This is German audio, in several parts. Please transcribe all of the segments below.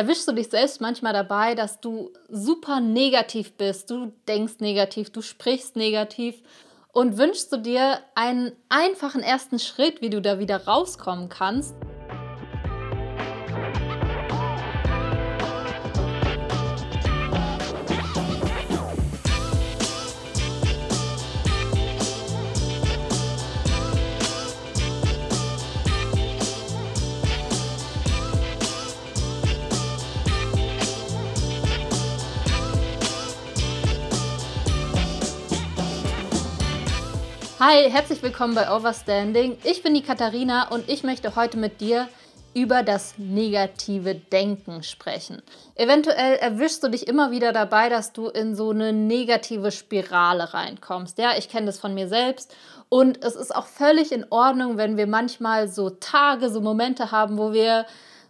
erwischst du dich selbst manchmal dabei, dass du super negativ bist. Du denkst negativ, du sprichst negativ und wünschst du dir einen einfachen ersten Schritt, wie du da wieder rauskommen kannst. Hi, herzlich willkommen bei Overstanding. Ich bin die Katharina und ich möchte heute mit dir über das negative Denken sprechen. Eventuell erwischst du dich immer wieder dabei, dass du in so eine negative Spirale reinkommst. Ja, ich kenne das von mir selbst und es ist auch völlig in Ordnung, wenn wir manchmal so Tage, so Momente haben, wo wir ein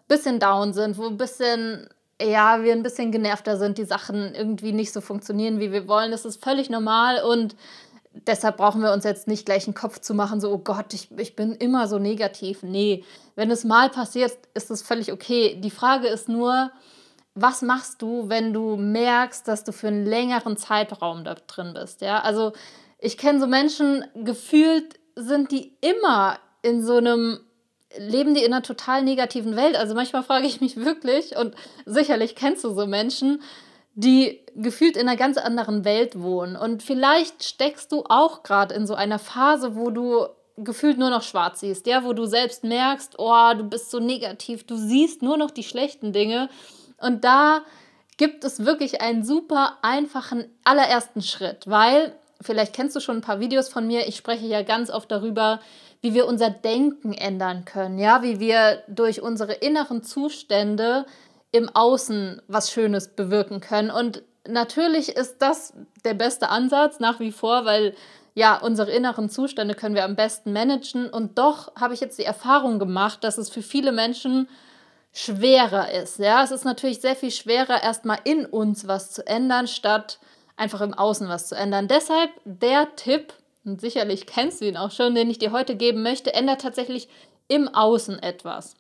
bisschen down sind, wo ein bisschen ja, wir ein bisschen genervter sind, die Sachen irgendwie nicht so funktionieren, wie wir wollen. Das ist völlig normal und deshalb brauchen wir uns jetzt nicht gleich einen Kopf zu machen, so, oh Gott, ich, ich bin immer so negativ. Nee, wenn es mal passiert, ist es völlig okay. Die Frage ist nur, was machst du, wenn du merkst, dass du für einen längeren Zeitraum da drin bist? Ja, also ich kenne so Menschen, gefühlt sind die immer in so einem, leben die in einer total negativen Welt. Also manchmal frage ich mich wirklich, und sicherlich kennst du so Menschen, die gefühlt in einer ganz anderen Welt wohnen. Und vielleicht steckst du auch gerade in so einer Phase, wo du gefühlt nur noch schwarz siehst, ja, wo du selbst merkst, oh, du bist so negativ, du siehst nur noch die schlechten Dinge. Und da gibt es wirklich einen super einfachen allerersten Schritt, weil vielleicht kennst du schon ein paar Videos von mir, ich spreche ja ganz oft darüber, wie wir unser Denken ändern können, ja, wie wir durch unsere inneren Zustände im Außen was Schönes bewirken können. Und natürlich ist das der beste Ansatz nach wie vor, weil ja, unsere inneren Zustände können wir am besten managen. Und doch habe ich jetzt die Erfahrung gemacht, dass es für viele Menschen schwerer ist. Ja, es ist natürlich sehr viel schwerer, erstmal in uns was zu ändern, statt einfach im Außen was zu ändern. Deshalb der Tipp, und sicherlich kennst du ihn auch schon, den ich dir heute geben möchte, ändert tatsächlich im Außen etwas.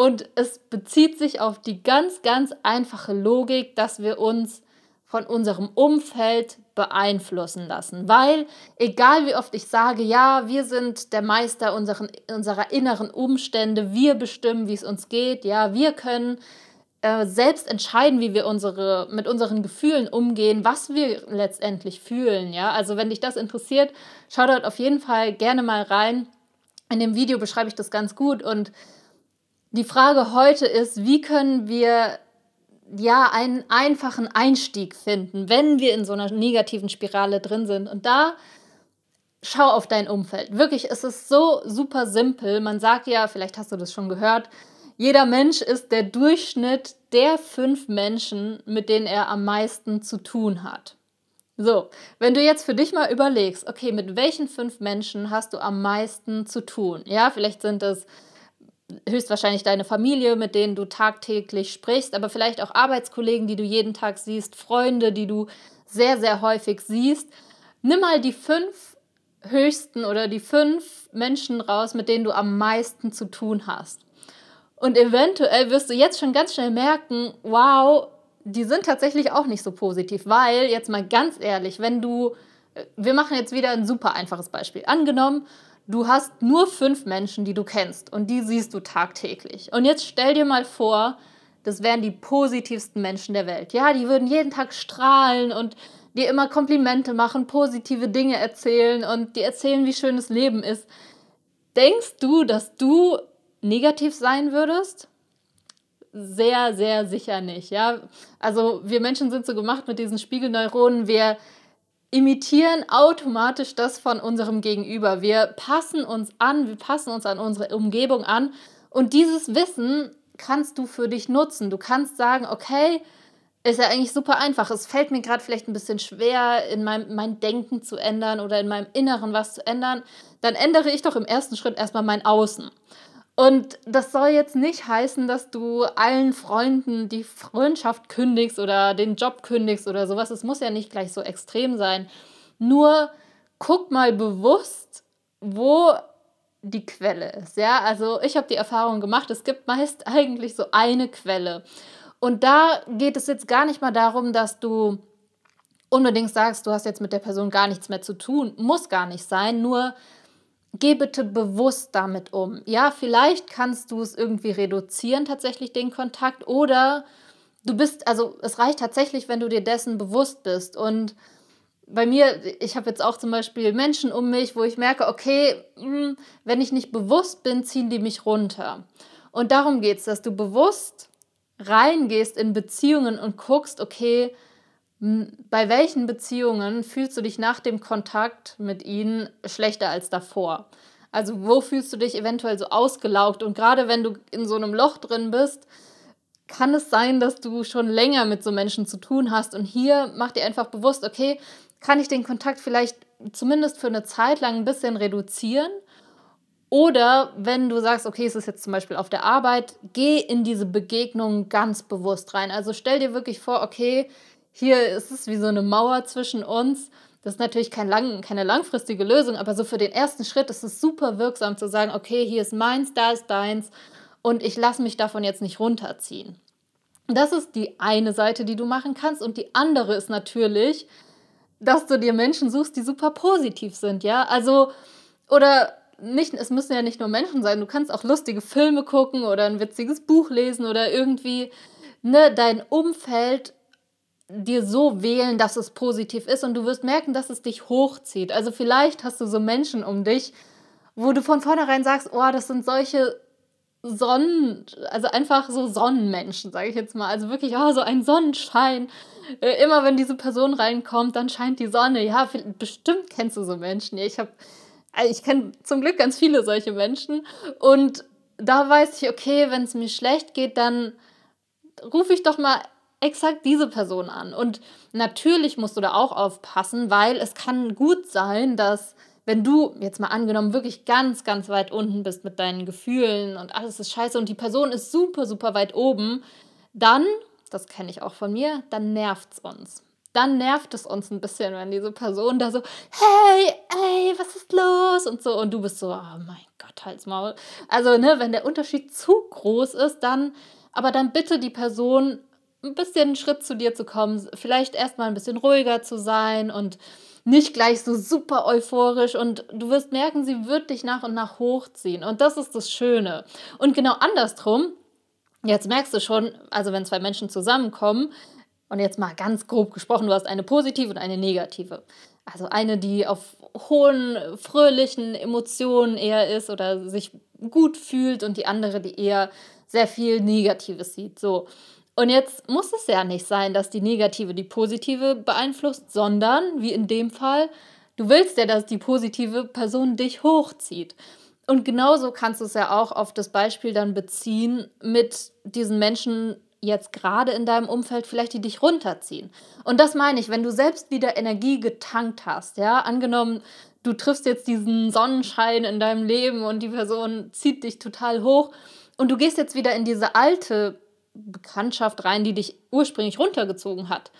Und es bezieht sich auf die ganz, ganz einfache Logik, dass wir uns von unserem Umfeld beeinflussen lassen. Weil, egal wie oft ich sage, ja, wir sind der Meister unseren, unserer inneren Umstände, wir bestimmen, wie es uns geht, ja, wir können äh, selbst entscheiden, wie wir unsere, mit unseren Gefühlen umgehen, was wir letztendlich fühlen. Ja? Also wenn dich das interessiert, schau dort auf jeden Fall gerne mal rein. In dem Video beschreibe ich das ganz gut und die Frage heute ist, wie können wir ja einen einfachen Einstieg finden, wenn wir in so einer negativen Spirale drin sind. Und da schau auf dein Umfeld. Wirklich, es ist so super simpel. Man sagt ja, vielleicht hast du das schon gehört, jeder Mensch ist der Durchschnitt der fünf Menschen, mit denen er am meisten zu tun hat. So, wenn du jetzt für dich mal überlegst, okay, mit welchen fünf Menschen hast du am meisten zu tun? Ja, vielleicht sind es höchstwahrscheinlich deine Familie, mit denen du tagtäglich sprichst, aber vielleicht auch Arbeitskollegen, die du jeden Tag siehst, Freunde, die du sehr, sehr häufig siehst. Nimm mal die fünf höchsten oder die fünf Menschen raus, mit denen du am meisten zu tun hast. Und eventuell wirst du jetzt schon ganz schnell merken, wow, die sind tatsächlich auch nicht so positiv, weil jetzt mal ganz ehrlich, wenn du, wir machen jetzt wieder ein super einfaches Beispiel. Angenommen, du hast nur fünf Menschen, die du kennst und die siehst du tagtäglich. Und jetzt stell dir mal vor, das wären die positivsten Menschen der Welt. Ja, die würden jeden Tag strahlen und dir immer Komplimente machen, positive Dinge erzählen und dir erzählen, wie schön das Leben ist. Denkst du, dass du negativ sein würdest? Sehr, sehr sicher nicht. Ja, also wir Menschen sind so gemacht mit diesen Spiegelneuronen. Wir imitieren automatisch das von unserem Gegenüber. Wir passen uns an, wir passen uns an unsere Umgebung an und dieses Wissen kannst du für dich nutzen. Du kannst sagen, okay, ist ja eigentlich super einfach. Es fällt mir gerade vielleicht ein bisschen schwer, in meinem mein Denken zu ändern oder in meinem Inneren was zu ändern. Dann ändere ich doch im ersten Schritt erstmal mein Außen. Und das soll jetzt nicht heißen, dass du allen Freunden die Freundschaft kündigst oder den Job kündigst oder sowas. Es muss ja nicht gleich so extrem sein. Nur guck mal bewusst, wo die Quelle ist. Ja, also ich habe die Erfahrung gemacht, es gibt meist eigentlich so eine Quelle. Und da geht es jetzt gar nicht mal darum, dass du unbedingt sagst, du hast jetzt mit der Person gar nichts mehr zu tun. Muss gar nicht sein, nur geh bitte bewusst damit um. Ja, vielleicht kannst du es irgendwie reduzieren, tatsächlich den Kontakt, oder du bist, also es reicht tatsächlich, wenn du dir dessen bewusst bist. Und bei mir, ich habe jetzt auch zum Beispiel Menschen um mich, wo ich merke, okay, hm, wenn ich nicht bewusst bin, ziehen die mich runter. Und darum geht es, dass du bewusst reingehst in Beziehungen und guckst, okay, bei welchen Beziehungen fühlst du dich nach dem Kontakt mit ihnen schlechter als davor? Also wo fühlst du dich eventuell so ausgelaugt? Und gerade wenn du in so einem Loch drin bist, kann es sein, dass du schon länger mit so Menschen zu tun hast. Und hier mach dir einfach bewusst, okay, kann ich den Kontakt vielleicht zumindest für eine Zeit lang ein bisschen reduzieren? Oder wenn du sagst, okay, es ist jetzt zum Beispiel auf der Arbeit, geh in diese Begegnung ganz bewusst rein. Also stell dir wirklich vor, okay, hier ist es wie so eine Mauer zwischen uns. Das ist natürlich kein lang, keine langfristige Lösung, aber so für den ersten Schritt ist es super wirksam zu sagen, okay, hier ist meins, da ist deins und ich lasse mich davon jetzt nicht runterziehen. Das ist die eine Seite, die du machen kannst und die andere ist natürlich, dass du dir Menschen suchst, die super positiv sind, ja? Also oder nicht, es müssen ja nicht nur Menschen sein, du kannst auch lustige Filme gucken oder ein witziges Buch lesen oder irgendwie ne, dein Umfeld dir so wählen, dass es positiv ist und du wirst merken, dass es dich hochzieht. Also vielleicht hast du so Menschen um dich, wo du von vornherein sagst, oh, das sind solche Sonnen, also einfach so Sonnenmenschen, sage ich jetzt mal. Also wirklich, oh, so ein Sonnenschein. Äh, immer wenn diese Person reinkommt, dann scheint die Sonne. Ja, bestimmt kennst du so Menschen. Ich habe, also ich kenne zum Glück ganz viele solche Menschen und da weiß ich, okay, wenn es mir schlecht geht, dann rufe ich doch mal exakt diese Person an. Und natürlich musst du da auch aufpassen, weil es kann gut sein, dass wenn du jetzt mal angenommen wirklich ganz, ganz weit unten bist mit deinen Gefühlen und alles ist scheiße und die Person ist super, super weit oben, dann, das kenne ich auch von mir, dann nervt es uns. Dann nervt es uns ein bisschen, wenn diese Person da so, hey, ey, was ist los? Und so, und du bist so, oh mein Gott, halt's Maul. Also, ne, wenn der Unterschied zu groß ist, dann, aber dann bitte die Person ein bisschen einen Schritt zu dir zu kommen, vielleicht erstmal ein bisschen ruhiger zu sein und nicht gleich so super euphorisch und du wirst merken, sie wird dich nach und nach hochziehen und das ist das Schöne. Und genau andersrum, jetzt merkst du schon, also wenn zwei Menschen zusammenkommen und jetzt mal ganz grob gesprochen, du hast eine positive und eine negative. Also eine, die auf hohen, fröhlichen Emotionen eher ist oder sich gut fühlt und die andere, die eher sehr viel Negatives sieht. So. Und jetzt muss es ja nicht sein, dass die negative die positive beeinflusst, sondern, wie in dem Fall, du willst ja, dass die positive Person dich hochzieht. Und genauso kannst du es ja auch auf das Beispiel dann beziehen mit diesen Menschen jetzt gerade in deinem Umfeld vielleicht, die dich runterziehen. Und das meine ich, wenn du selbst wieder Energie getankt hast, ja, angenommen, du triffst jetzt diesen Sonnenschein in deinem Leben und die Person zieht dich total hoch und du gehst jetzt wieder in diese alte Bekanntschaft rein, die dich ursprünglich runtergezogen hat,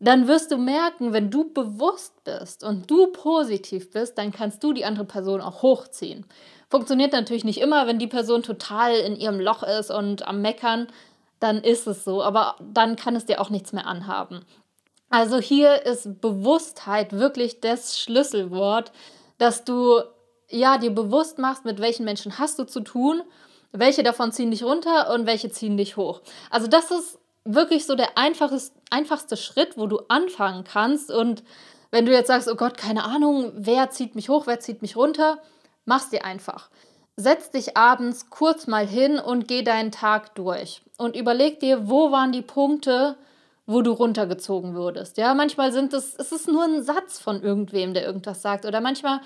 dann wirst du merken, wenn du bewusst bist und du positiv bist, dann kannst du die andere Person auch hochziehen. Funktioniert natürlich nicht immer, wenn die Person total in ihrem Loch ist und am Meckern, dann ist es so, aber dann kann es dir auch nichts mehr anhaben. Also hier ist Bewusstheit wirklich das Schlüsselwort, dass du ja dir bewusst machst, mit welchen Menschen hast du zu tun welche davon ziehen dich runter und welche ziehen dich hoch. Also das ist wirklich so der einfachste, Schritt, wo du anfangen kannst. Und wenn du jetzt sagst, oh Gott, keine Ahnung, wer zieht mich hoch, wer zieht mich runter, mach's dir einfach. Setz dich abends kurz mal hin und geh deinen Tag durch und überleg dir, wo waren die Punkte, wo du runtergezogen würdest. Ja, manchmal sind es, es ist nur ein Satz von irgendwem, der irgendwas sagt. Oder manchmal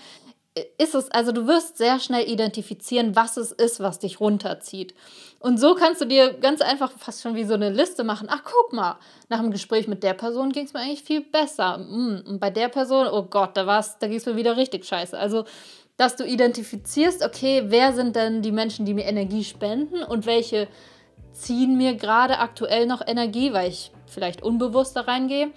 ist es, also du wirst sehr schnell identifizieren, was es ist, was dich runterzieht. Und so kannst du dir ganz einfach fast schon wie so eine Liste machen. Ach, guck mal, nach dem Gespräch mit der Person ging es mir eigentlich viel besser. Hm, und bei der Person, oh Gott, da, da ging es mir wieder richtig scheiße. Also, dass du identifizierst, okay, wer sind denn die Menschen, die mir Energie spenden und welche ziehen mir gerade aktuell noch Energie, weil ich vielleicht unbewusst da reingehe.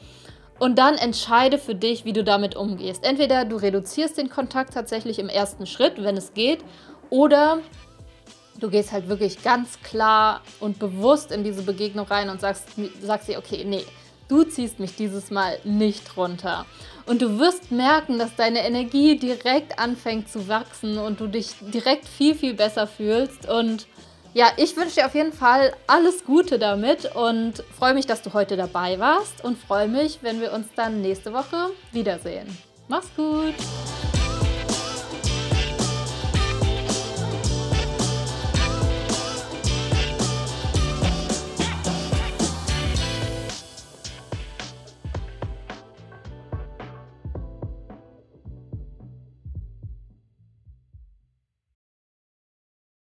Und dann entscheide für dich, wie du damit umgehst. Entweder du reduzierst den Kontakt tatsächlich im ersten Schritt, wenn es geht, oder du gehst halt wirklich ganz klar und bewusst in diese Begegnung rein und sagst, sagst dir, okay, nee, du ziehst mich dieses Mal nicht runter. Und du wirst merken, dass deine Energie direkt anfängt zu wachsen und du dich direkt viel, viel besser fühlst. Und ja, ich wünsche dir auf jeden Fall alles Gute damit und freue mich, dass du heute dabei warst und freue mich, wenn wir uns dann nächste Woche wiedersehen. Mach's gut!